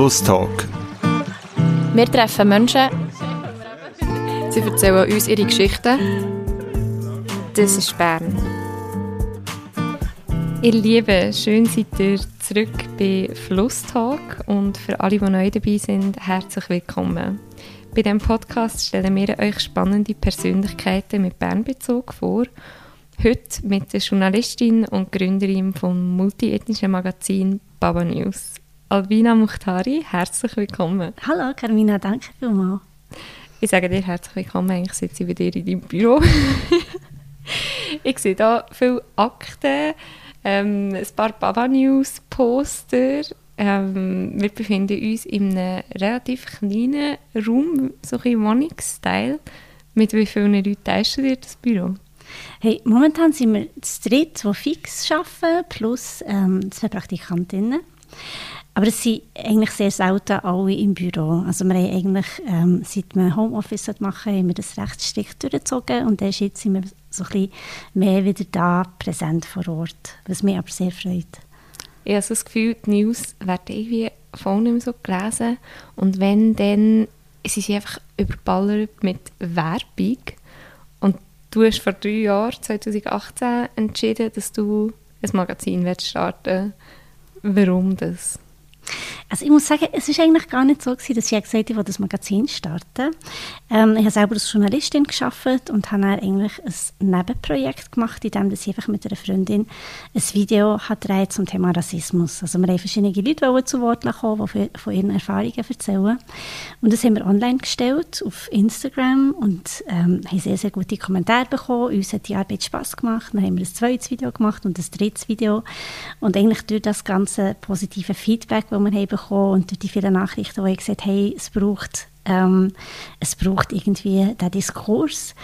Flusstalk. Wir treffen Menschen. Sie erzählen uns ihre Geschichten. Das ist Bern. Ihr Lieben, schön seid ihr zurück bei Flusstalk und für alle, die neu dabei sind, herzlich willkommen. Bei diesem Podcast stellen wir euch spannende Persönlichkeiten mit Bernbezug vor. Heute mit der Journalistin und Gründerin vom multiethnischen Magazin Baba News. Albina Muhtari, herzlich willkommen. Hallo Carmina, danke vielmals. Ich sage dir herzlich willkommen, eigentlich sitze ich bei dir in deinem Büro. ich sehe hier viele Akten, ähm, ein paar Baba News Poster. Ähm, wir befinden uns in einem relativ kleinen Raum, so ein Wohnungsstyle. Mit wie vielen Leuten teilst du dir das Büro? Hey, momentan sind wir das dritte, die fix arbeiten, plus ähm, zwei Praktikantinnen. Aber es sind eigentlich sehr selten alle im Büro. Also wir haben eigentlich, ähm, seit wir Homeoffice machen, haben wir das recht strikt durchgezogen und erst jetzt sind wir so ein bisschen mehr wieder da, präsent vor Ort, was mich aber sehr freut. Ich habe das Gefühl, die News werden irgendwie voll nicht so gelesen und wenn, dann sind sie einfach überballert mit Werbung und du hast vor drei Jahren, 2018, entschieden, dass du ein Magazin starten willst. Warum das? Also ich muss sagen, es ist eigentlich gar nicht so gewesen, dass ich gesagt habe, ich das Magazin starten. Ähm, ich habe selber als Journalistin geschafft und habe dann eigentlich ein Nebenprojekt gemacht, in dem ich einfach mit einer Freundin ein Video hat zum Thema Rassismus. Also wir haben verschiedene Leute zu Wort kommen, die von ihren Erfahrungen erzählen. Und das haben wir online gestellt auf Instagram und ähm, haben sehr, sehr gute Kommentare bekommen. Uns hat die Arbeit Spass gemacht. Dann haben wir ein zweites Video gemacht und ein drittes Video. Und eigentlich durch das ganze positive Feedback, das wir haben und durch die vielen Nachrichten, wo ich gesagt hey, es braucht, ähm, es braucht irgendwie den Diskurs,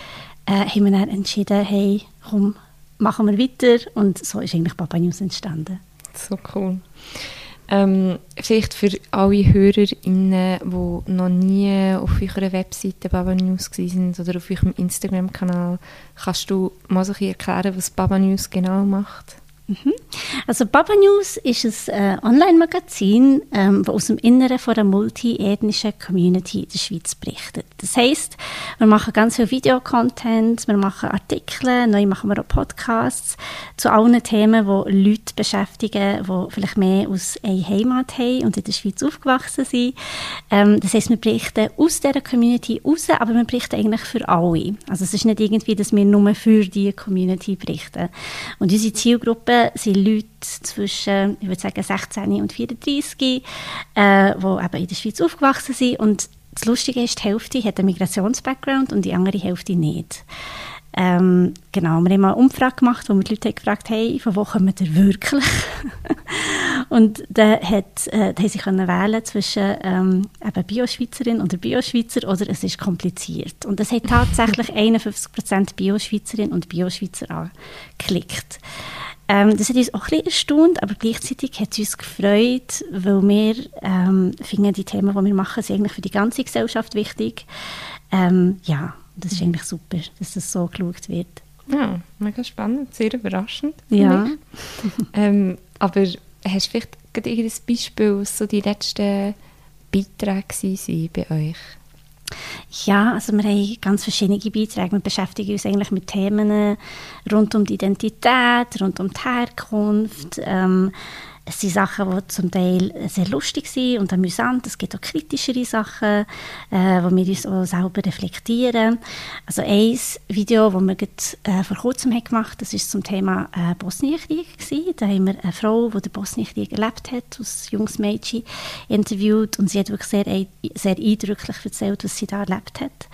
äh, haben wir dann entschieden, hey, komm, machen wir weiter und so ist eigentlich Papa News entstanden. So cool. Ähm, vielleicht für alle HörerInnen, die noch nie auf eurer Webseite Baba News sind oder auf eurem Instagram-Kanal, kannst du mal so erklären, was Baba News genau macht? Mhm. Also Baba News ist ein äh, Online-Magazin, ähm, das aus dem Inneren von einer multiethnischen Community in der Schweiz berichtet. Das heißt, wir machen ganz viel Videocontent, wir machen Artikel, neu machen wir auch Podcasts zu allen Themen, die Leute beschäftigen, die vielleicht mehr aus einer Heimat haben und in der Schweiz aufgewachsen sind. Ähm, das heißt, wir berichten aus dieser Community raus, aber wir berichten eigentlich für alle. Also es ist nicht irgendwie, dass wir nur für diese Community berichten. Und unsere Zielgruppe sind Leute zwischen, ich würde sagen, 16 und 34, äh, die eben in der Schweiz aufgewachsen sind. Und das Lustige ist, die Hälfte hat einen Migrations-Background und die andere Hälfte nicht. Ähm, genau, wir haben mal eine Umfrage gemacht, wo wir die Leute gefragt haben, hey, von wo kommen ihr wirklich? und dann, hat, äh, haben sie können wählen zwischen ähm, eben Bio-Schweizerin oder Bio-Schweizer oder es ist kompliziert. Und es hat tatsächlich 51% Bio-Schweizerin und Bio-Schweizer angeklickt. Ähm, das hat uns auch ein bisschen erstaunt, aber gleichzeitig hat es uns gefreut, weil wir ähm, finden, die Themen, die wir machen, sind eigentlich für die ganze Gesellschaft wichtig. Ähm, ja, das ist eigentlich super, dass das so geschaut wird. Ja, mega spannend, sehr überraschend. Ja. ähm, aber hast du vielleicht irgendein Beispiel, was so die letzten Beiträge waren bei euch? Ja, also wir haben ganz verschiedene Beiträge. Wir beschäftigen uns eigentlich mit Themen rund um die Identität, rund um die Herkunft, ähm, es sind Sachen, die zum Teil sehr lustig sind und amüsant. Es gibt auch kritischere Sachen, äh, wo wir uns auch selber reflektieren. Also ein Video, das wir grad, äh, vor kurzem haben gemacht haben, das war zum Thema äh, Bosnienkrieg. Da haben wir eine Frau, die den Bosnienkrieg erlebt hat, als junges Mädchen, interviewt und sie hat wirklich sehr, sehr eindrücklich erzählt, was sie da erlebt hat.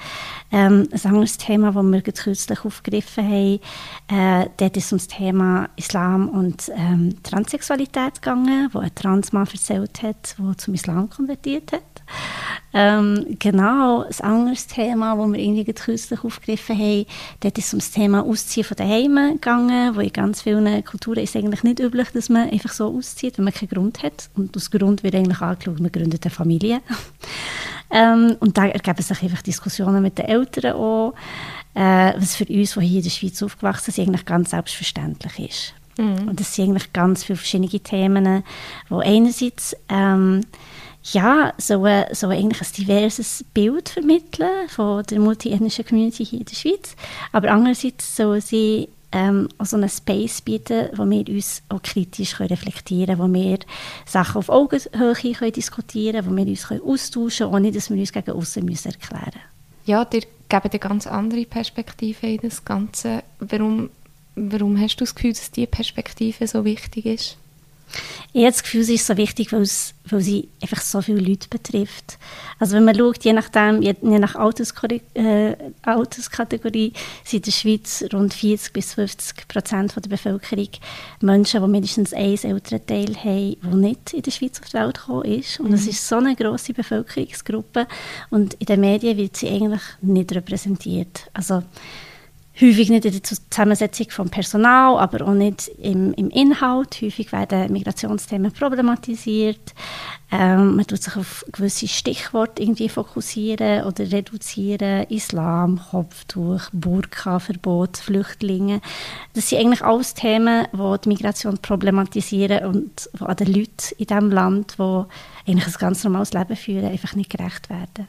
Ähm, ein anderes Thema, das wir kürzlich aufgegriffen haben, äh, dort ist um das Thema Islam und ähm, Transsexualität gegangen, wo ein Transmann erzählt hat, der zum Islam konvertiert hat. Ähm, genau, ein anderes Thema, das wir irgendwie kürzlich aufgegriffen haben, dort ist es um das Thema Ausziehen von daheim gegangen, wo in ganz vielen Kulturen ist eigentlich nicht üblich, dass man einfach so auszieht, wenn man keinen Grund hat. Und aus Grund wird eigentlich angeschaut, man gründet eine Familie. ähm, und da ergeben sich einfach Diskussionen mit den Eltern auch, äh, was für uns, die hier in der Schweiz aufgewachsen sind, eigentlich ganz selbstverständlich ist. Mhm. Und das sind eigentlich ganz viele verschiedene Themen, wo einerseits ähm, ja, so, so eigentlich ein diverses Bild vermitteln von der multiethnischen Community hier in der Schweiz. Aber andererseits sollen sie ähm, auch so einen Space bieten, wo wir uns auch kritisch können reflektieren können, wo wir Sachen auf Augenhöhe können diskutieren können, wo wir uns können austauschen können, ohne dass wir uns gegen außen müssen erklären müssen. Ja, dir geben eine ganz andere Perspektive in das Ganze. Warum, warum hast du das Gefühl, dass diese Perspektive so wichtig ist? Ich habe das Gefühl, sie ist so wichtig, weil, es, weil sie einfach so viele Leute betrifft. Also wenn man schaut, je, nachdem, je, je nach äh, Alterskategorie sind in der Schweiz rund 40 bis 50 Prozent der Bevölkerung Menschen, die mindestens ein Elternteil haben, der nicht in der Schweiz auf die Welt gekommen ist. Und es mhm. ist so eine grosse Bevölkerungsgruppe und in den Medien wird sie eigentlich nicht repräsentiert. Also häufig nicht in der Zusammensetzung vom Personal, aber auch nicht im, im Inhalt. Häufig werden Migrationsthemen problematisiert. Ähm, man tut sich auf gewisse Stichworte irgendwie fokussieren oder reduzieren. Islam, Kopftuch, Burka-Verbot, Flüchtlinge. Das sind eigentlich alles Themen, die die Migration problematisieren und die an den Leuten in diesem Land, die eigentlich ein ganz normales Leben führen, einfach nicht gerecht werden.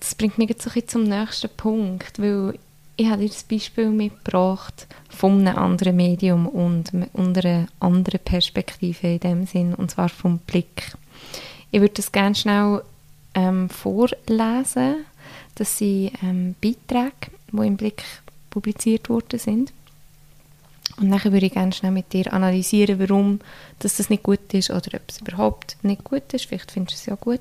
Das bringt mich jetzt ein zum nächsten Punkt, weil ich habe dir das Beispiel mitgebracht von einem anderen Medium und unter einer anderen Perspektive in dem Sinn, und zwar vom Blick. Ich würde das gerne schnell ähm, vorlesen. Das sind ähm, Beiträge, die im Blick publiziert worden sind. Und dann würde ich gerne schnell mit dir analysieren, warum dass das nicht gut ist oder ob es überhaupt nicht gut ist. Vielleicht findest du es ja gut.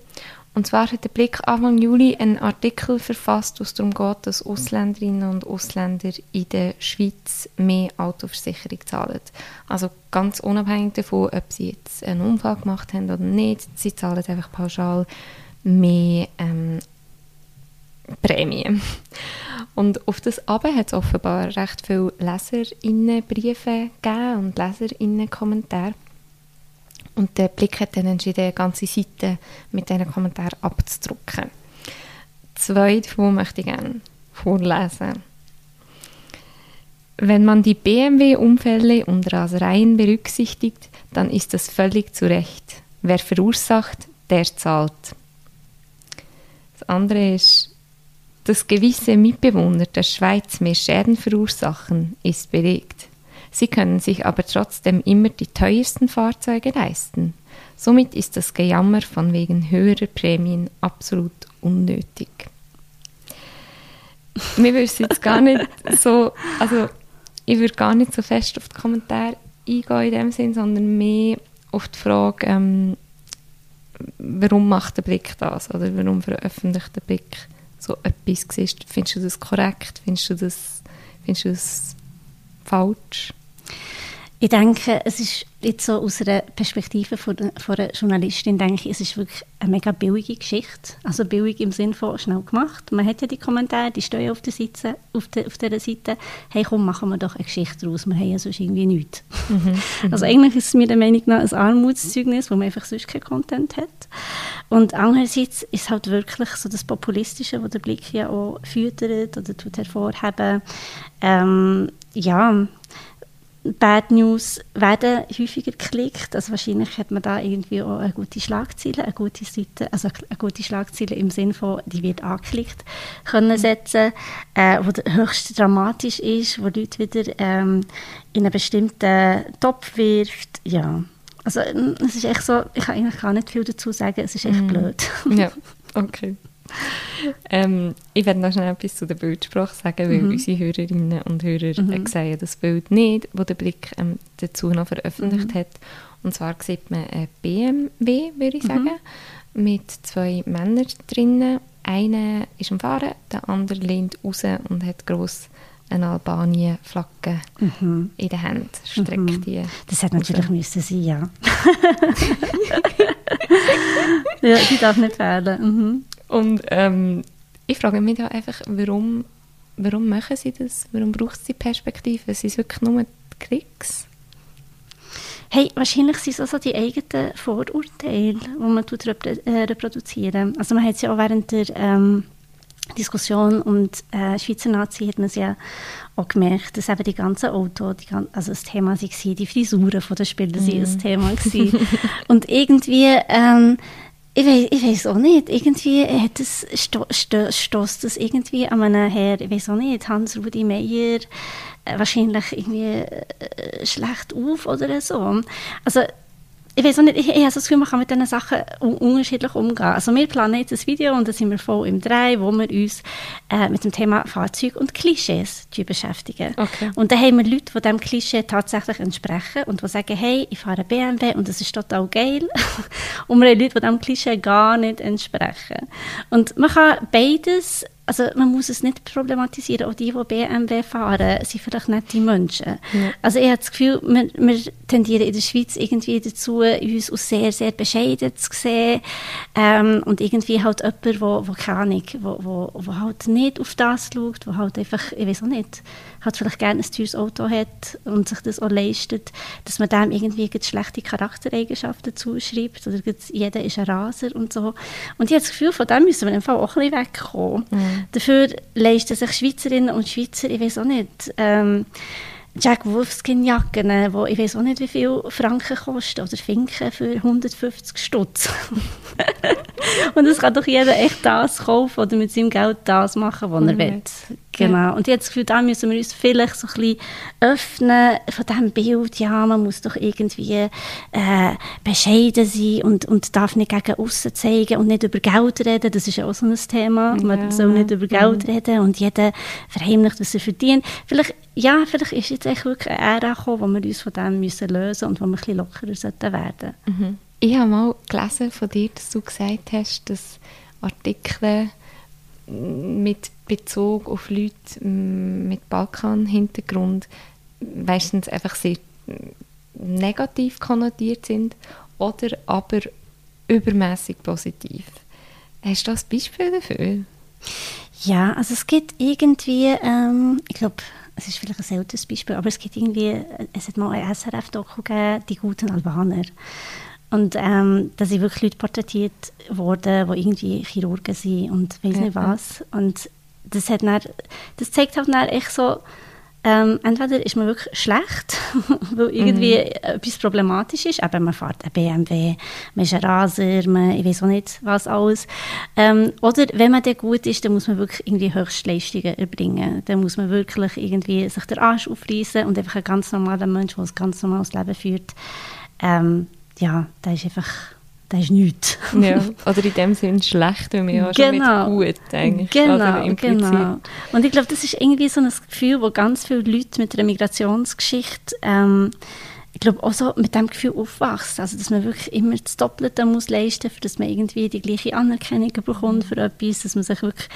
Und zwar hat der Blick Anfang Juli einen Artikel verfasst, wo es darum geht, dass Ausländerinnen und Ausländer in der Schweiz mehr Autoversicherung zahlen. Also ganz unabhängig davon, ob sie jetzt einen Unfall gemacht haben oder nicht, sie zahlen einfach pauschal mehr ähm, Prämien. Und auf das aber hat es offenbar recht viele Leserinnenbriefe gegeben und Leserinnenkommentare. Und der Blick hat dann entschieden, eine ganze Seite mit diesen Kommentaren abzudrucken. Zwei davon möchte ich gerne vorlesen. Wenn man die BMW-Unfälle und Rasereien berücksichtigt, dann ist das völlig zu Recht. Wer verursacht, der zahlt. Das andere ist, dass gewisse Mitbewohner der Schweiz mehr Schäden verursachen, ist belegt. Sie können sich aber trotzdem immer die teuersten Fahrzeuge leisten. Somit ist das Gejammer von wegen höherer Prämien absolut unnötig. Mir würde jetzt gar nicht so, also ich würde gar nicht so fest auf die Kommentare eingehen in dem Sinn, sondern mehr auf die Frage, ähm, warum macht der Blick das oder warum veröffentlicht der Blick so etwas? Findest du das korrekt? Findest du das, findest du das falsch? Ich denke, es ist jetzt so aus einer Perspektive von, von einer Journalistin, denke ich, es ist wirklich eine mega billige Geschichte. Also billig im Sinne von schnell gemacht. Man hat ja die Kommentare, die stehen auf der Seite, auf, der, auf dieser Seite. Hey, komm, machen wir doch eine Geschichte daraus. Wir haben ja sonst irgendwie nichts. Mhm. Also eigentlich ist es mir der Meinung nach ein Armutszeugnis, wo man einfach sonst keinen Content hat. Und andererseits ist es halt wirklich so das Populistische, was der Blick ja auch füttert oder tut hervorheben. Ähm, ja, Bad News werden häufiger geklickt. Also wahrscheinlich hat man da irgendwie auch eine gute Schlagzeile, eine gute Seite, also eine gute Schlagzeile im Sinne von, die wird angeklickt, können setzen, äh, wo höchst dramatisch ist, wo Leute wieder ähm, in einen bestimmten Topf wirft. Ja, also es ist echt so, ich kann eigentlich gar nicht viel dazu sagen, es ist echt mm. blöd. ja, okay. ähm, ich werde noch schnell etwas zu der Bildsprache sagen, weil mhm. unsere Hörerinnen und Hörer mhm. sehen das Bild nicht, das der Blick ähm, dazu noch veröffentlicht mhm. hat. Und zwar sieht man ein BMW, würde ich mhm. sagen, mit zwei Männern drinnen. Einer ist am Fahren, der andere lehnt raus und hat gross eine Albanien-Flagge mhm. in der Hand. Streckt mhm. die das hätte natürlich müssen sein, ja. ja, die darf nicht fehlen. Mhm. Und ähm, ich frage mich da einfach, warum, warum machen sie das? Warum braucht es die Perspektive? Sind es wirklich nur die Klicks? Hey, wahrscheinlich sind es also die eigenen Vorurteile, die man äh, reproduzieren. Also man hat es ja auch während der ähm, Diskussion und äh, Schweizer Nazi hat man es ja auch gemerkt, dass eben die ganzen Autos, die, also das Thema waren, die Frisuren der Spieler waren das Thema. und irgendwie ähm, ich weiß, ich weiß auch nicht. Irgendwie hat es, sto, sto, stößt das irgendwie an einen her, ich weiß auch nicht, Hans-Rudi Meyer äh, wahrscheinlich irgendwie äh, schlecht auf oder so. Also ich weiß auch nicht, ich, ich habe das Gefühl, man kann mit diesen Sachen un unterschiedlich umgehen. Also wir planen jetzt ein Video und da sind wir voll im Dreh, wo wir uns äh, mit dem Thema Fahrzeug und Klischees beschäftigen. Okay. Und da haben wir Leute, die diesem Klischee tatsächlich entsprechen und die sagen, hey, ich fahre BMW und das ist total geil. und wir haben Leute, die diesem Klischee gar nicht entsprechen. Und man kann beides also man muss es nicht problematisieren. Auch die, die BMW fahren, sind vielleicht nicht die Menschen. Ja. Also ich habe das Gefühl, wir, wir tendieren in der Schweiz irgendwie dazu, uns als sehr, sehr bescheiden zu sehen. Ähm, und irgendwie halt jemand, wo, wo keine Ahnung, wo, wo, wo halt nicht auf das schaut, wo halt einfach, ich weiß auch nicht, halt vielleicht gerne ein teures Auto hat und sich das auch leistet, dass man dem irgendwie schlechte Charaktereigenschaften zuschreibt oder jeder ist ein Raser und so. Und ich habe das Gefühl, von dem müssen wir im Fall auch ein bisschen wegkommen. Dafür leisten sich Schweizerinnen und Schweizer, ich weiß auch nicht, ähm, Jack Wolfskin-Jacken, die ich weiß auch nicht, wie viel Franken kosten, oder Finken für 150 Stutz. und es kann doch jeder echt das kaufen oder mit seinem Geld das machen, was er Mhm. will. Genau. Und das Gefühl, da müssen wir uns vielleicht so ein bisschen öffnen von diesem Bild, ja, man muss doch irgendwie äh, bescheiden sein und, und darf nicht gegen aussen zeigen und nicht über Geld reden. Das ist ja auch so ein Thema. Man Ja. soll nicht über Geld reden und jeder verheimlicht, was er verdient. Vielleicht, ja, vielleicht ist jetzt echt wirklich eine Ära gekommen, wo wir uns von dem müssen lösen und wo wir ein bisschen lockerer sollten werden. Mhm. Ich habe mal gelesen von dir, dass du gesagt hast, dass Artikel mit Bezug auf Leute mit Balkan-Hintergrund meistens einfach sehr negativ konnotiert sind oder aber übermäßig positiv. Hast du das Beispiel dafür? Ja, also es gibt irgendwie, ähm, ich glaube, es ist vielleicht ein seltenes Beispiel, aber es gibt irgendwie, es hat mal ein SRF-Doku gegeben, die guten Albaner. Und ähm, da sind wirklich Leute porträtiert worden, die irgendwie Chirurgen sind und weiß nicht Ja. was. Und das, hat dann, das zeigt halt dann echt so, ähm, entweder ist man wirklich schlecht, weil irgendwie etwas problematisch ist, eben man fährt ein BMW, man ist ein Raser, man, ich weiß auch nicht was alles. Ähm, oder wenn man dann gut ist, dann muss man wirklich irgendwie Höchstleistungen erbringen. Dann muss man wirklich irgendwie sich den Arsch aufreißen und einfach ein ganz normaler Mensch, der ein ganz normales Leben führt, ähm, ja, da ist einfach, da ist nichts. Ja. Oder in dem Sinn schlecht, weil wir ja schon Genau. mit gut eigentlich Genau, oder impliziert. genau. Und ich glaube, das ist irgendwie so ein Gefühl, wo ganz viele Leute mit einer Migrationsgeschichte, ähm, ich glaube, auch so mit dem Gefühl aufwachsen. Also, dass man wirklich immer das Doppelte muss leisten muss, dass man irgendwie die gleiche Anerkennung bekommt für etwas, dass man sich wirklich,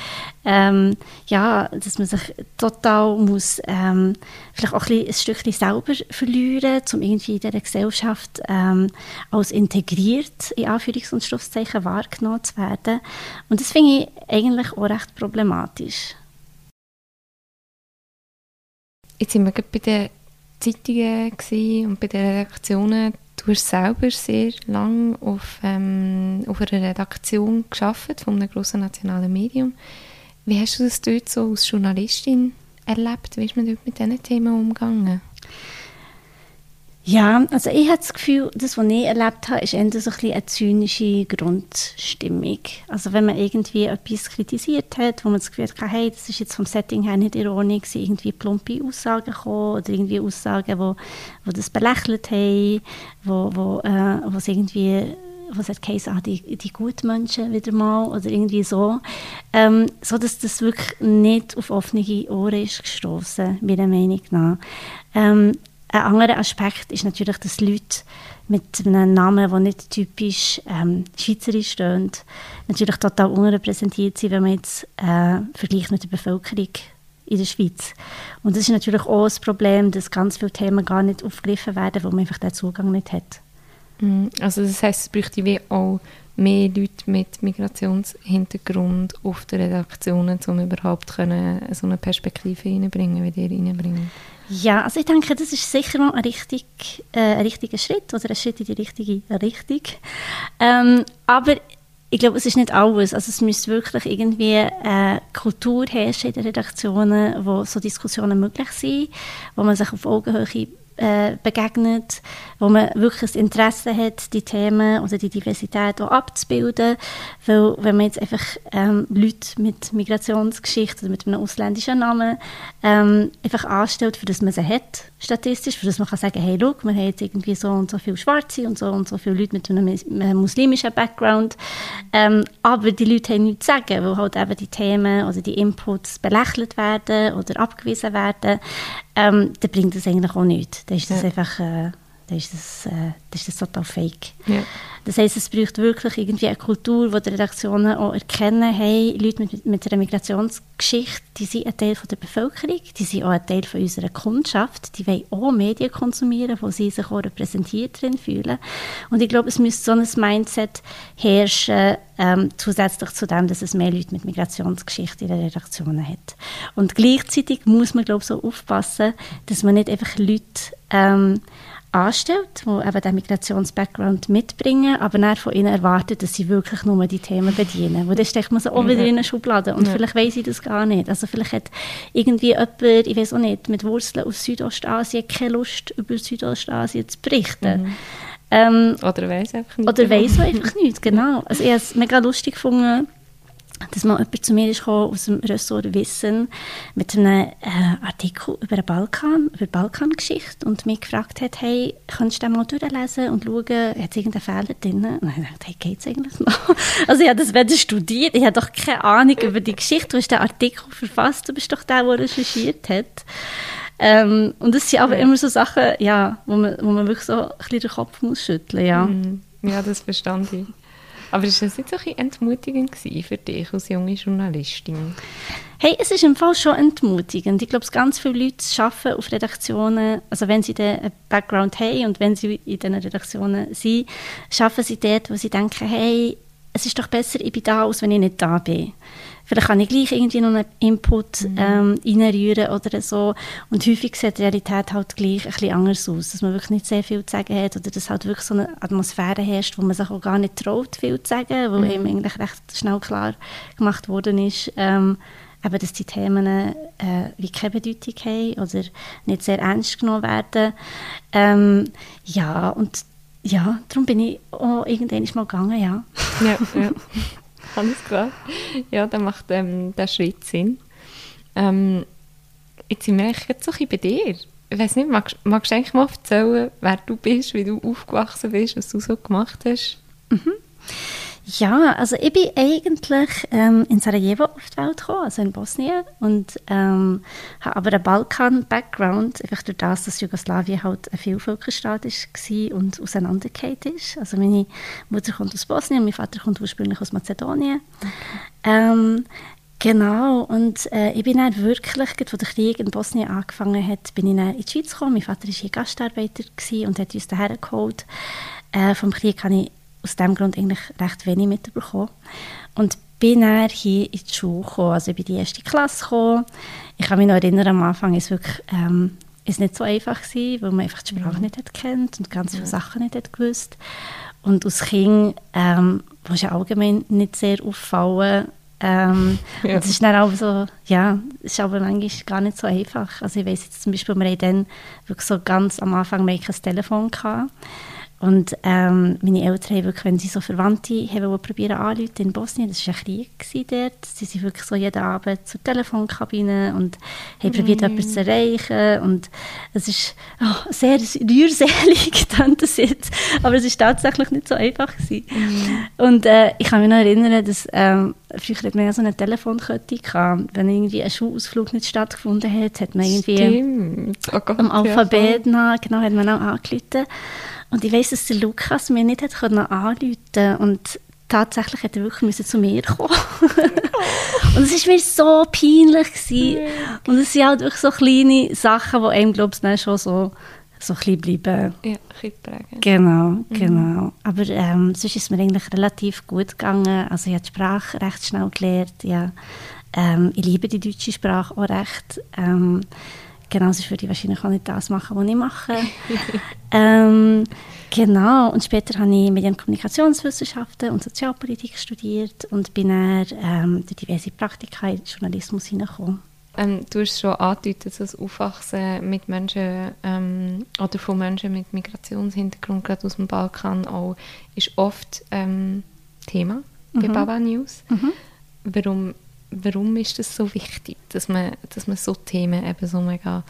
ähm, ja, dass man sich total muss, ähm, vielleicht auch ein, ein Stückchen selber verlieren, um irgendwie in dieser Gesellschaft ähm, als integriert, in Anführungs- und Schlusszeichen, wahrgenommen zu werden. Und das finde ich eigentlich auch recht problematisch. Jetzt sind wir bei den Zeitungen und bei den Redaktionen. Du hast selber sehr lange auf, ähm, auf einer Redaktion geschafft von einem grossen nationalen Medium. Wie hast du das dort so als Journalistin erlebt? Wie ist man dort mit diesen Themen umgegangen? Ja, also ich habe das Gefühl, das, was ich erlebt habe, ist eher so ein eine zynische Grundstimmung. Also wenn man irgendwie etwas kritisiert hat, wo man das Gefühl hat, hey, das ist jetzt vom Setting her nicht Ordnung, sind irgendwie plumpe Aussagen gekommen oder irgendwie Aussagen, wo, wo das belächelt haben, wo, wo, äh, wo es irgendwie wo es hat geheißen, ah, die, die Gutmenschen wieder mal oder irgendwie so. Ähm, so, dass das wirklich nicht auf offene Ohren ist gestoßen, meiner Meinung nach. Ähm, ein anderer Aspekt ist natürlich, dass Leute mit einem Namen, der nicht typisch ähm, schweizerisch steht, natürlich total unrepräsentiert sind, wenn man jetzt äh, vergleicht mit der Bevölkerung in der Schweiz. Und das ist natürlich auch das Problem, dass ganz viele Themen gar nicht aufgegriffen werden, wo man einfach den Zugang nicht hat. Mhm. Also das heisst, es bräuchte wie auch mehr Leute mit Migrationshintergrund auf den Redaktionen, um überhaupt können, so eine Perspektive reinbringen, wie die reinbringen. Ja, also ich denke, das ist sicher noch ein, richtig, äh, ein richtiger Schritt oder ein Schritt in die richtige Richtung. Ähm, aber ich glaube, es ist nicht alles. Also es müsste wirklich irgendwie eine Kultur herrschen in den Redaktionen, wo so Diskussionen möglich sind, wo man sich auf Augenhöhe äh, begegnet, wo man wirklich ein Interesse hat, die Themen oder die Diversität auch abzubilden. Weil wenn man jetzt einfach ähm, Leute mit Migrationsgeschichte oder mit einem ausländischen Namen ähm, einfach anstellt, für das man sie hat, statistisch, für das man kann sagen, hey, schau, wir haben jetzt irgendwie so und so viele Schwarze und so und so viele Leute mit einem muslimischen Background. Ähm, aber die Leute haben nichts zu sagen, weil halt eben die Themen oder die Inputs belächelt werden oder abgewiesen werden. Ähm, dann bringt das eigentlich auch nichts. Dann ist das ja. einfach... Äh, dann ist das, äh, dann ist das total fake. Ja. Das heisst, es braucht wirklich irgendwie eine Kultur, wo die Redaktionen auch erkennen, hey, Leute mit, mit einer Migrationsgeschichte, die sind ein Teil von der Bevölkerung, die sind auch ein Teil von unserer Kundschaft, die wollen auch Medien konsumieren, wo sie sich auch repräsentiert drin fühlen. Und ich glaube, es müsste so ein Mindset herrschen, ähm, zusätzlich zu dem, dass es mehr Leute mit Migrationsgeschichte in den Redaktionen hat. Und gleichzeitig muss man, glaube ich, so aufpassen, dass man nicht einfach Leute ähm, anstellt, die eben den Migrations-Background mitbringen, aber dann von ihnen erwartet, dass sie wirklich nur die Themen bedienen. Weil dann steckt man sie auch wieder in eine Schublade und ja. vielleicht weiß ich das gar nicht. Also vielleicht hat irgendwie jemand, ich weiß auch nicht, mit Wurzeln aus Südostasien keine Lust, über Südostasien zu berichten. Mhm. Ähm, oder weiß einfach nicht. Oder weiß einfach nicht, genau. Also ich habe es mega lustig gefunden, dass mal jemand zu mir ist aus dem Ressort Wissen mit einem äh, Artikel über den Balkan, über die Balkangeschichte und mich gefragt hat, hey, kannst du den mal durchlesen und schauen, hat es irgendeinen Fehler drin? Und ich dachte, hey, geht es eigentlich noch? Also ich habe das weder studiert, ich habe doch keine Ahnung über die Geschichte, du hast den Artikel verfasst, du bist doch der, der recherchiert hat. Ähm, und das sind aber ja. immer so Sachen, ja, wo man, wo man wirklich so ein bisschen den Kopf muss schütteln, ja. Mhm. Ja, das verstand ich. Aber ist das nicht so ein entmutigend für dich als junge Journalistin? Hey, es ist im Fall schon entmutigend. Ich glaube, ganz viele Leute arbeiten auf Redaktionen, also wenn sie den Background haben und wenn sie in diesen Redaktionen sind, arbeiten sie dort, wo sie denken, hey, es ist doch besser, ich bin da, als wenn ich nicht da bin vielleicht kann ich gleich irgendwie noch einen Input mhm. ähm, reinrühren oder so. Und häufig sieht die Realität halt gleich ein bisschen anders aus, dass man wirklich nicht sehr viel zu sagen hat oder dass halt wirklich so eine Atmosphäre herrscht, wo man sich auch gar nicht traut, viel zu sagen, wo mhm. eben eigentlich recht schnell klar gemacht worden ist, ähm, eben, dass die Themen äh, wie keine Bedeutung haben oder nicht sehr ernst genommen werden. Ähm, ja, und ja, darum bin ich auch irgendwann mal gegangen, ja. Ja, ja. Alles klar. Ja, dann macht ähm, der Schritt Sinn. Ähm, jetzt sind wir eigentlich so ein bei dir. Ich weiß nicht, magst, magst du eigentlich mal erzählen, wer du bist, wie du aufgewachsen bist, was du so gemacht hast? Mhm. Ja, also ich bin eigentlich ähm, in Sarajevo auf die Welt gekommen, also in Bosnien, und ähm, habe aber einen Balkan-Background, einfach durch das, dass Jugoslawien halt ein Vielvölkerstaat war und auseinandergefallen ist. Also meine Mutter kommt aus Bosnien, mein Vater kommt ursprünglich aus Mazedonien. Ähm, Genau, und äh, ich bin dann wirklich, als der Krieg in Bosnien angefangen hat, bin ich dann in die Schweiz gekommen. Mein Vater war hier Gastarbeiter und hat uns daher geholt. Äh, vom Krieg habe ich aus dem Grund eigentlich recht wenig mitbekommen. Und bin dann hier in die Schule gekommen, also ich bin in die erste Klasse gekommen. Ich kann mich noch erinnern, am Anfang ist es wirklich ähm, ist nicht so einfach gewesen, weil man einfach die Sprache mhm. nicht hat kennt und ganz viele Sachen nicht hat gewusst. Und als Kind ähm, was ja allgemein nicht sehr auffallen. Ähm, ja. Und es ist dann auch so, ja, es ist aber manchmal gar nicht so einfach. Also ich weiß jetzt zum Beispiel, wir hatten dann wirklich so ganz am Anfang kein Telefon gehabt. Und ähm, meine Eltern haben wirklich, wenn sie so Verwandte haben probieren anzurufen in Bosnien, das war ein Krieg dort, sie sind wirklich so jeden Abend zur Telefonkabine und haben mm. probiert, jemanden zu erreichen. Und es ist oh, sehr rührselig, das jetzt, aber es ist tatsächlich nicht so einfach gewesen. Mm. Und äh, ich kann mich noch erinnern, dass ähm, früher hat man ja so eine Telefonkette gehabt, wenn irgendwie ein Schulausflug nicht stattgefunden hat, hat man irgendwie oh Gott, am Alphabet ja, nach, genau, hat man auch angerufen und ich weiss, dass der Lukas mir nicht hat anrufen konnte und tatsächlich hätte er wirklich zu mir kommen Und es war mir so peinlich. Gewesen. Und es sind halt wirklich so kleine Sachen, die einem, glaube ich, schon so, so ein bisschen bleiben. Ja, ein prägen. Genau, mhm. genau. Aber ähm, sonst ist es mir eigentlich relativ gut gegangen. Also ich habe die Sprache recht schnell gelernt. Ja. Ähm, ich liebe die deutsche Sprache auch recht. Ähm, Genau, sonst würde ich wahrscheinlich auch nicht das machen, was ich mache. ähm, genau, und später habe ich Medien- und Kommunikationswissenschaften und Sozialpolitik studiert und bin dann ähm, durch diverse Praktika in Journalismus hineingekommen. ähm, du hast schon angedeutet, dass das Aufwachsen mit Menschen ähm, oder von Menschen mit Migrationshintergrund, gerade aus dem Balkan, auch, ist oft ähm, Thema mhm. bei Baba News. Mhm. Warum, warum ist das so wichtig, dass man, dass man so Themen eben so mega,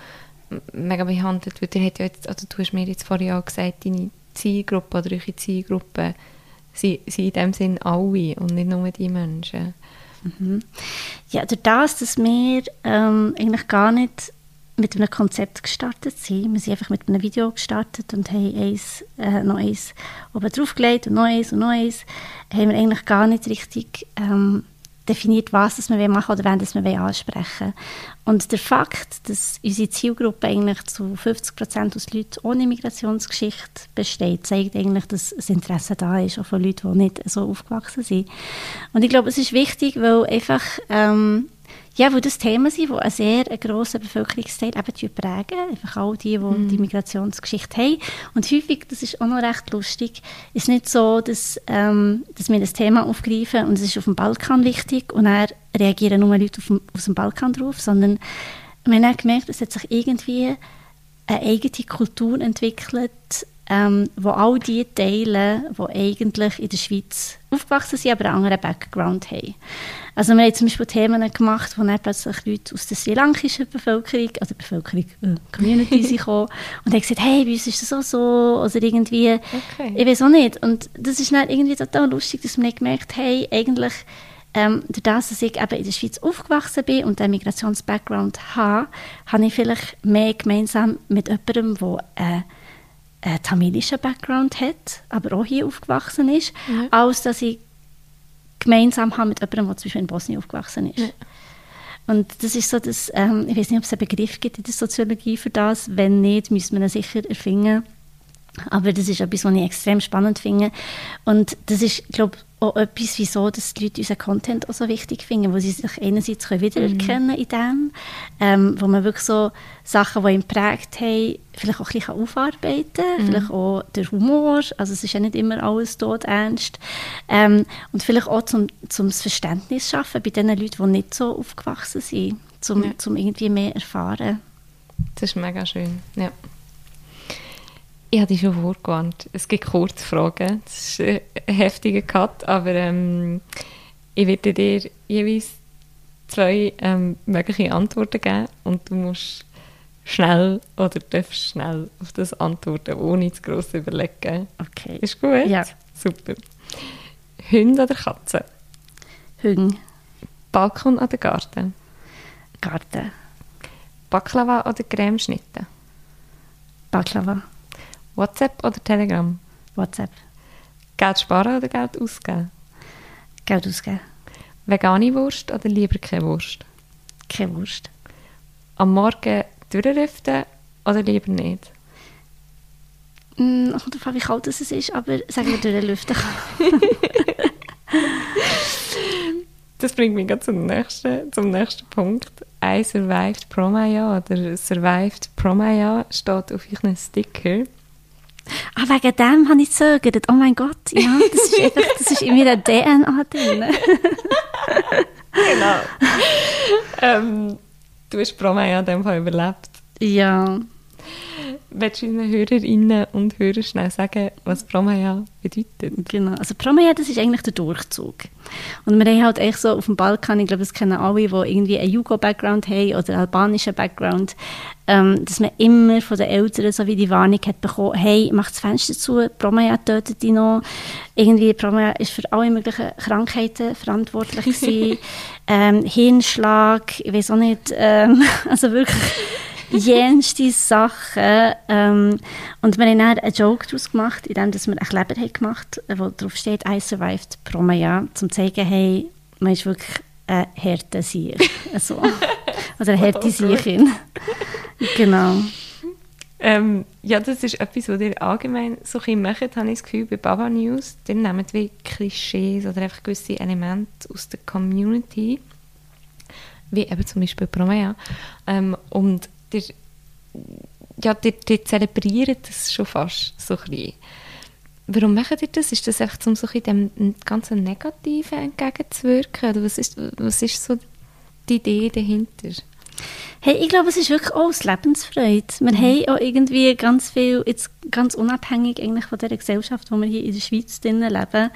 mega behandelt? Weil ja jetzt, also du hast mir jetzt vorher auch gesagt, deine Zielgruppe oder eure Zielgruppe sind, sind in dem Sinn alle und nicht nur die Menschen. Mhm. Ja, durch das, dass wir ähm, eigentlich gar nicht mit einem Konzept gestartet sind. Wir sind einfach mit einem Video gestartet und haben eins, äh, noch eins oben draufgelegt und noch eins und noch eins. Haben wir eigentlich gar nicht richtig ähm, definiert, was das wir machen oder wen das wir ansprechen Und der Fakt, dass unsere Zielgruppe eigentlich zu 50 Prozent aus Leuten ohne Migrationsgeschichte besteht, zeigt eigentlich, dass das Interesse da ist, auch von Leuten, die nicht so aufgewachsen sind. Und ich glaube, es ist wichtig, weil einfach ähm, ja, weil das Themen sind, die einen sehr grossen Bevölkerungsteil eben prägen. Einfach all die, die mm. die Migrationsgeschichte haben. Und häufig, das ist auch noch recht lustig, ist nicht so, dass, ähm, dass wir das Thema aufgreifen und es ist auf dem Balkan wichtig und dann reagieren nur Leute auf dem, aus dem Balkan drauf, sondern wir haben gemerkt, es hat sich irgendwie eine eigene Kultur entwickelt, ähm, wo all die teilen, die eigentlich in der Schweiz aufgewachsen sind, aber einen anderen Background haben. Also wir haben zum Beispiel Themen gemacht, wo dann plötzlich Leute aus der sri lankischen Bevölkerung, also Bevölkerung, äh, Community sind gekommen und haben gesagt, hey, bei uns ist das auch so, oder irgendwie, okay. ich weiß auch nicht. Und das ist dann irgendwie total lustig, dass man gemerkt hey, eigentlich ähm, durch das, dass ich eben in der Schweiz aufgewachsen bin und einen Migrations-Background habe, habe ich vielleicht mehr gemeinsam mit jemandem, der äh, einen tamilischen Background hat, aber auch hier aufgewachsen ist, ja. als dass ich gemeinsam habe mit jemandem, der zum Beispiel in Bosnien aufgewachsen ist. Ja. Und das ist so, dass, ähm, ich weiß nicht, ob es einen Begriff gibt in der Soziologie für das. Wenn nicht, müsste man ihn sicher erfinden. Aber das ist etwas, was ich extrem spannend finde. Und das ist, glaube ich, auch etwas, wieso dass die Leute unseren Content auch so wichtig finden, wo sie sich einerseits können wiedererkennen mhm. in dem, ähm, wo man wirklich so Sachen, die ihn prägt haben, vielleicht auch ein bisschen aufarbeiten kann, mhm. vielleicht auch der Humor, also es ist ja nicht immer alles tot ernst, ähm, und vielleicht auch zum, zum das Verständnis schaffen bei den Leuten, die nicht so aufgewachsen sind, zum, ja. zum irgendwie mehr erfahren. Das ist mega schön, ja. Ich habe dich schon vorgewarnt. Es gibt Kurzfragen. Das ist ein heftiger Cut, aber ähm, ich werde dir jeweils zwei ähm, mögliche Antworten geben und du musst schnell oder darfst schnell auf das antworten, ohne zu gross überlegen. Okay. Ist gut? Ja. Super. Hund oder Katze? Hund. Balkon oder Garten? Garten. Baklava oder Cremeschnitte? Baklava. WhatsApp oder Telegram? WhatsApp. Geld sparen oder Geld ausgeben? Geld ausgeben. Vegane Wurst oder lieber keine Wurst? Keine Wurst. Am Morgen durchlüften oder lieber nicht? Mm, kommt darauf wie kalt es ist, aber sagen wir durchlüften. das bringt mich zum nächsten, zum nächsten Punkt. I survived Promaya oder survived Promaya steht auf euren Sticker. Ah, wegen dem habe ich gezögert. Oh mein Gott, ja, das ist einfach, das ist in meiner DNA drin. genau. ähm, du hast Proma ja in dem Fall überlebt. Ja. Willst du unseren Hörerinnen und Hörern schnell sagen, was Promaya bedeutet? Genau, also Promaya, das ist eigentlich der Durchzug. Und wir haben halt echt so auf dem Balkan, ich glaube, das kennen alle, die irgendwie einen Jugo-Background haben oder einen albanischen Background, ähm, dass man immer von den Eltern so wie die Warnung hat bekommen, hey, mach das Fenster zu, Promaya tötet dich noch. Irgendwie, Promaya ist für alle möglichen Krankheiten verantwortlich gewesen. ähm, Hirnschlag, ich weiß auch nicht, ähm, also wirklich jenste Sachen. Ähm, und wir haben dann einen Joke daraus gemacht, indem wir einen Kleber haben gemacht haben, wo drauf steht, I survived Promaya, um zu zeigen, hey, man ist wirklich ein härter Sieg. Also, oder eine harte Siechin. genau. Ähm, ja, das ist etwas, was ihr allgemein so ein macht, habe ich das Gefühl, bei Baba News. Ihr nehmt wie Klischees oder einfach gewisse Elemente aus der Community, wie eben zum Beispiel Promea, ähm, und ihr, ja, ihr, ihr zelebriert das schon fast so ein bisschen. Warum macht ihr das? Ist das einfach, um so dem ganzen Negativen entgegenzuwirken? Oder was ist, was ist so die Idee dahinter? Hey, ich glaube, es ist wirklich auch das Lebensfreude. Wir mhm. haben auch irgendwie ganz viel, jetzt ganz unabhängig eigentlich von der Gesellschaft, wo wir hier in der Schweiz drinnen leben,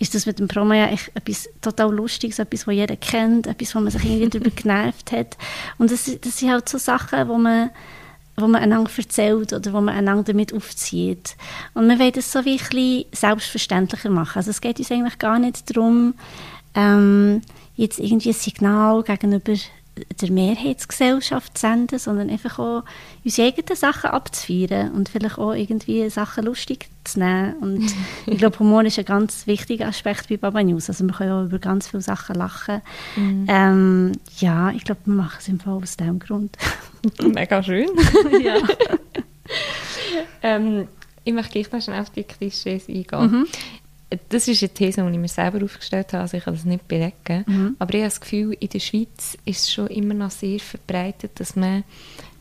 ist das mit dem Promo ja echt etwas total Lustiges, etwas, was jeder kennt, etwas, wo man sich irgendwie darüber genervt hat. Und das, das sind halt so Sachen, wo man wo man einander erzählt oder wo man einander damit aufzieht. Und wir wollen das so wie ein bisschen selbstverständlicher machen. Also es geht uns eigentlich gar nicht darum, ähm, jetzt irgendwie ein Signal gegenüber der Mehrheitsgesellschaft senden, sondern einfach auch unsere eigenen Sachen abzufeiern und vielleicht auch irgendwie Sachen lustig zu nehmen. Und ich glaube, Humor ist ein ganz wichtiger Aspekt bei Baba News. Also wir können auch über ganz viele Sachen lachen. Mhm. Ähm, ja, ich glaube, wir machen es im Fall aus diesem Grund. Mega schön. ja. ähm, ich möchte gleich noch schnell auf die Klischees eingehen. Mhm das ist eine These, die ich mir selber aufgestellt habe, also ich kann das nicht belegen. Mhm. Aber ich habe das Gefühl, in der Schweiz ist es schon immer noch sehr verbreitet, dass man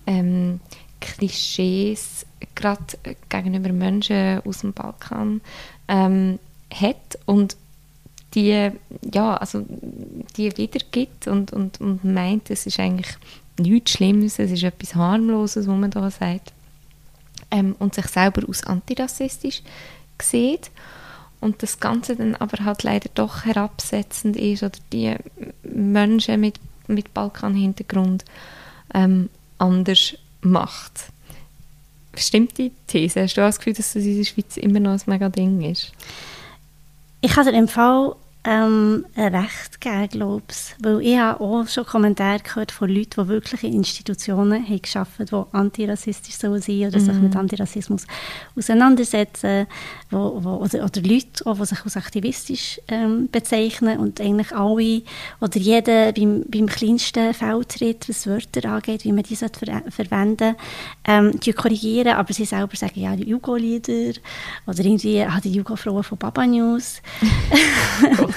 ähm, Klischees gerade gegenüber Menschen aus dem Balkan ähm, hat und die, ja, also die wiedergibt und, und, und meint, es ist eigentlich nichts Schlimmes, es ist etwas Harmloses, was man da sagt. Ähm, und sich selber als antirassistisch sieht und das Ganze dann aber halt leider doch herabsetzend ist oder die Menschen mit, mit Balkan-Hintergrund ähm, anders macht. Stimmt die These? Hast du das Gefühl, dass das in der Schweiz immer noch ein mega Ding ist? Ich habe im Fall ähm, recht geben, glaube ich. Weil ich habe auch schon Kommentare gehört von Leuten, die wirklich in Institutionen haben gearbeitet haben, die antirassistisch sein sollen oder mhm. sich mit Antirassismus auseinandersetzen, wo, wo, oder, oder Leute, auch, die sich als aktivistisch ähm, bezeichnen und eigentlich alle oder jeder beim, beim kleinsten Feldtritt, was Wörter angeht, wie man die ver verwenden ähm, die korrigieren, aber sie selber sagen, ja, die Jugo-Lieder oder irgendwie, ah, die Jugo-Frauen von Baba News.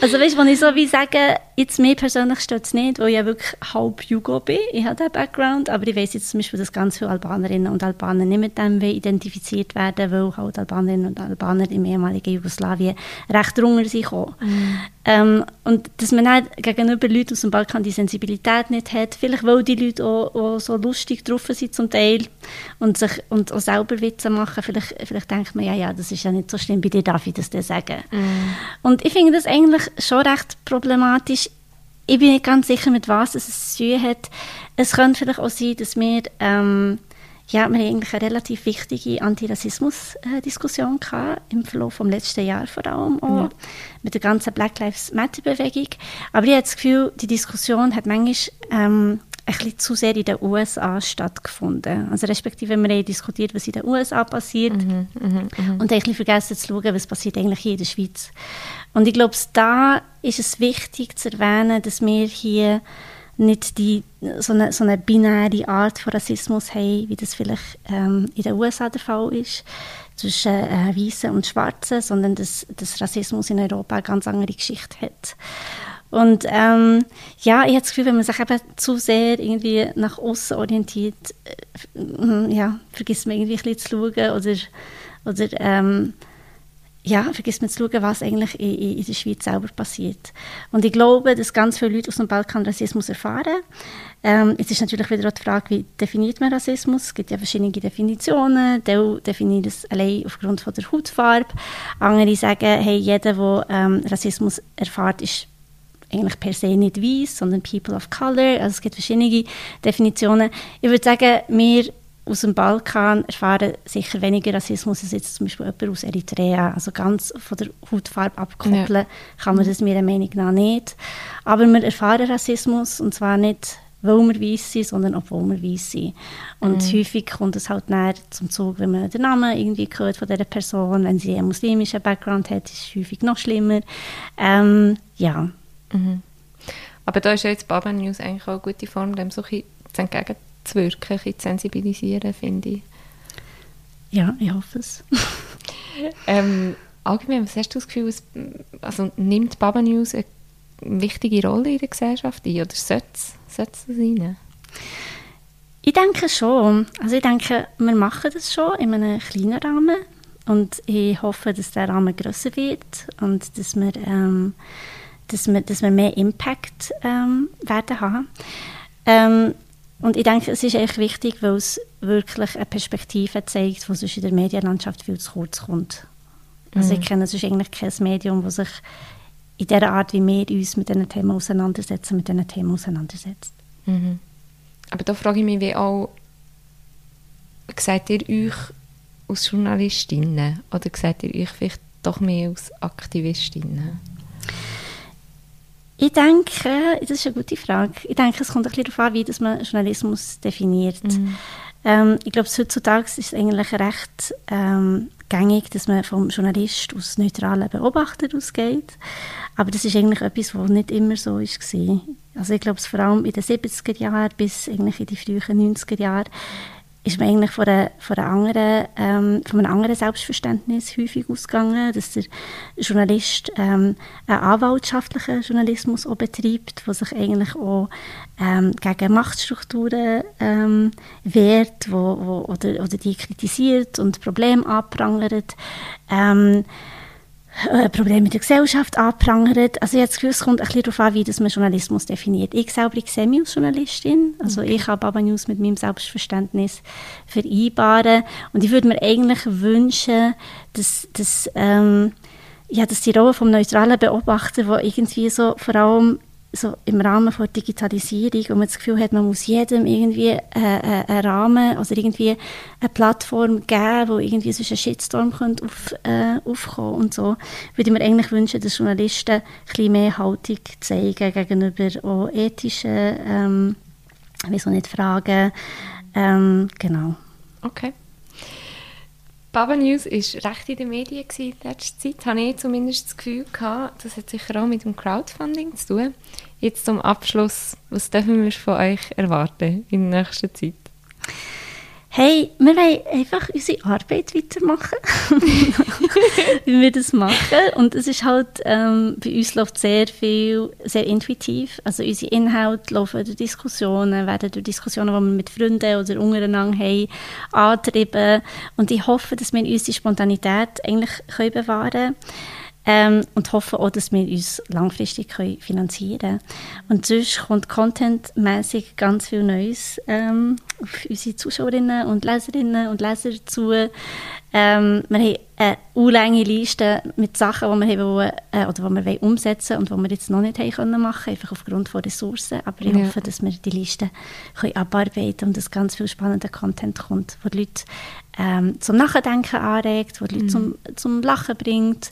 also weißt du, wenn ich so wie sage, jetzt mir persönlich stört es nicht, weil ich ja wirklich halb Jugo bin, ich habe diesen Background, aber ich weiß jetzt zum Beispiel, dass ganz viele Albanerinnen und Albaner nicht mit dem identifiziert werden, weil halt Albanerinnen und Albaner im ehemaligen Jugoslawien recht drunter sind mhm. ähm, und dass man dann gegenüber Leuten aus dem Balkan die Sensibilität nicht hat, vielleicht weil die Leute auch, auch so lustig drauf sind zum Teil und sich und auch selber Witze machen, vielleicht, vielleicht denkt man, ja, ja, das ist ja nicht so schlimm, bei dir darf ich das dir sagen. Mhm. Und ich finde das eigentlich schon recht problematisch. Ich bin nicht ganz sicher, mit was es zu tun hat. Es könnte vielleicht auch sein, dass wir, ähm, ja, wir eigentlich eine relativ wichtige Antirassismus-Diskussion im Verlauf des letzten Jahres vor allem auch, ja. mit der ganzen Black Lives Matter-Bewegung. Aber ich habe das Gefühl, die Diskussion hat manchmal ähm, ein bisschen zu sehr in den USA stattgefunden. Also respektive wir haben diskutiert, was in den USA passiert mhm, mh, mh. und ein bisschen vergessen zu schauen, was passiert eigentlich hier in der Schweiz. Und ich glaube, da ist es wichtig zu erwähnen, dass wir hier nicht die, so, eine, so eine binäre Art von Rassismus haben, wie das vielleicht ähm, in den USA der Fall ist, zwischen äh, Weißen und Schwarzen, sondern dass, dass Rassismus in Europa eine ganz andere Geschichte hat. Und ähm, ja, ich habe das Gefühl, wenn man sich eben zu sehr irgendwie nach außen orientiert, äh, ja, vergisst man irgendwie ein bisschen zu schauen oder, oder ähm, ja, vergisst man zu schauen, was eigentlich in, in, der Schweiz selber passiert. Und ich glaube, dass ganz viele Leute aus dem Balkan Rassismus erfahren. Ähm, es ist natürlich wieder auch die Frage, wie definiert man Rassismus? Es gibt ja verschiedene Definitionen. Die definieren es allein aufgrund von der Hautfarbe. Andere sagen, hey, jeder, der ähm, Rassismus erfährt, ist eigentlich per se nicht weiß, sondern People of Color. Also es gibt verschiedene Definitionen. Ich würde sagen, wir aus dem Balkan erfahren sicher weniger Rassismus als jetzt zum Beispiel jemand aus Eritrea. Also ganz von der Hautfarbe abkoppeln ja. kann man das meiner Meinung nach nicht. Aber wir erfahren Rassismus und zwar nicht, weil wir weiß sind, sondern obwohl wir weiß sind. Und mhm. häufig kommt es halt näher zum Zug, wenn man den Namen irgendwie hört von dieser Person. Wenn sie einen muslimischen Background hat, ist es häufig noch schlimmer. Ähm, ja, Mhm. Aber da ist ja jetzt Baba News eigentlich auch eine gute Form, dem so ein entgegenzuwirken, ein zu sensibilisieren, finde ich. Ja, ich hoffe es. ähm, allgemein, was hast du das Gefühl, also nimmt Baba News eine wichtige Rolle in der Gesellschaft ein oder sollte es das sein? Ich denke schon. Also ich denke, wir machen das schon in einem kleinen Rahmen und ich hoffe, dass der Rahmen größer wird und dass wir ähm, dass wir, dass wir mehr Impact ähm, werden haben. Ähm, und ich denke, es ist echt wichtig, weil es wirklich eine Perspektive zeigt, die sonst in der Medienlandschaft viel zu kurz kommt. Also mhm. ich kenne sonst eigentlich kein Medium, das sich in der Art, wie wir uns mit diesen Themen auseinandersetzen, mit diesen Themen auseinandersetzt. Mhm. Aber da frage ich mich, wie auch, seht ihr euch als Journalistinnen oder seht ihr euch vielleicht doch mehr als Aktivistinnen? Ich denke, das ist eine gute Frage. Ich denke, es kommt ein bisschen darauf an, wie man Journalismus definiert. Mhm. Ähm, ich glaube, heutzutage ist es eigentlich recht ähm, gängig, dass man vom Journalist aus neutralen Beobachter ausgeht. Aber das ist eigentlich etwas, was nicht immer so war. Also ich glaube, vor allem in den 70er Jahren bis eigentlich in die frühen 90er Jahre ist man eigentlich von, einer, von, einer anderen, ähm, von einem anderen Selbstverständnis häufig ausgegangen, dass der Journalist ähm, einen anwaltschaftlichen Journalismus auch betreibt, der sich eigentlich auch ähm, gegen Machtstrukturen ähm, wehrt wo, wo, oder, oder die kritisiert und Probleme anprangert. Ähm, äh, Probleme mit der Gesellschaft anprangert. Also ich habe das Gefühl, es kommt ein bisschen darauf an, wie das man Journalismus definiert. Ich selber ich sehe mich als Journalistin. Also okay. ich habe Baba News mit meinem Selbstverständnis vereinbaren. Und ich würde mir eigentlich wünschen, dass, dass, ähm, ja, dass die Rolle vom neutralen Beobachter, wo irgendwie so vor allem so im Rahmen von Digitalisierung, wo man das Gefühl hat, man muss jedem irgendwie äh, äh, einen Rahmen, also irgendwie eine Plattform geben, wo irgendwie so ein Shitstorm könnte auf, äh, aufkommen und so, würde ich mir eigentlich wünschen, dass Journalisten ein bisschen mehr Haltung zeigen gegenüber auch ethischen, ähm, wieso nicht Fragen, ähm, genau. Okay. Baba News war recht in den Medien in letzter Zeit, habe ich zumindest das Gefühl gehabt. Das hat sicher auch mit dem Crowdfunding zu tun. Jetzt zum Abschluss, was dürfen wir von euch erwarten in der nächsten Zeit? Hey, wir wollen einfach unsere Arbeit weitermachen, wie wir das machen. Und es ist halt, ähm, bei uns läuft sehr viel, sehr intuitiv. Also unsere Inhalte laufen durch Diskussionen, werden durch Diskussionen, die wir mit Freunden oder untereinander haben, antrieben. Und ich hoffe, dass wir unsere Spontanität eigentlich können bewahren können. Ähm, und hoffen auch, dass wir uns langfristig können finanzieren können. Und sonst kommt contentmäßig ganz viel Neues ähm, auf unsere Zuschauerinnen und Leserinnen und Leser zu. Ähm, wir haben eine unlange Liste mit Sachen, die wir, haben, äh, oder die wir umsetzen wollen und die wir jetzt noch nicht haben können machen einfach aufgrund von Ressourcen. Aber ich ja. hoffe, dass wir die Liste können abarbeiten können und dass ganz viel spannender Content kommt, wo die Leute ähm, zum Nachdenken anregt, wo die Leute mhm. zum, zum Lachen bringt,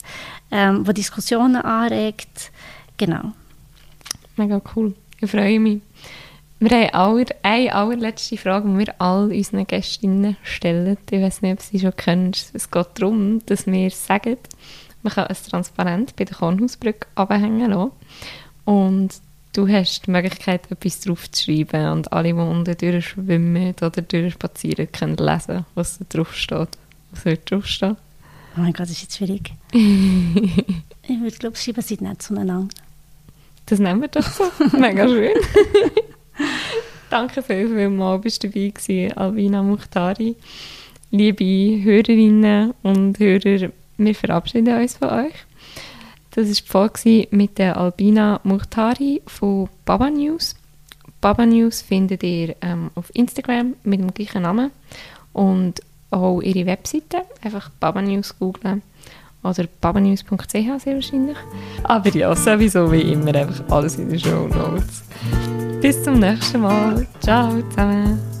ähm, wo Diskussionen anregt. Genau. Mega cool. Ich freue mich. Wir haben aller, eine allerletzte Frage, die wir all unseren Gästinnen stellen. Ich weiß nicht, ob Sie schon kennen. Es geht darum, dass wir sagen, man kann ein Transparent bei der Kornhausbrücke abhängen lassen. Und du hast die Möglichkeit, etwas drauf zu schreiben. Und alle, die unten durchschwimmen oder durchspazieren, können lesen, was da drauf steht. Was wird drauf stehen? Oh mein Gott, das ist jetzt schwierig. ich würde, glaube schreiben, seid nicht zueinander. Das nehmen wir doch so. Mega schön. Danke viel, viel mal, bist du dabei gewesen, Alvina Muhtari. Liebe Hörerinnen und Hörer, wir verabschieden uns von euch. Das war die Folge mit der Albina Muhtari von Baba News. Baba News findet ihr ähm, auf Instagram mit dem gleichen Namen und auch ihre Webseite, einfach Baba News googlen oder babanews.ch sehr wahrscheinlich. Aber ja, sowieso wie immer einfach alles in den Show Notes. Bis zum nächsten Mal. Ciao zusammen.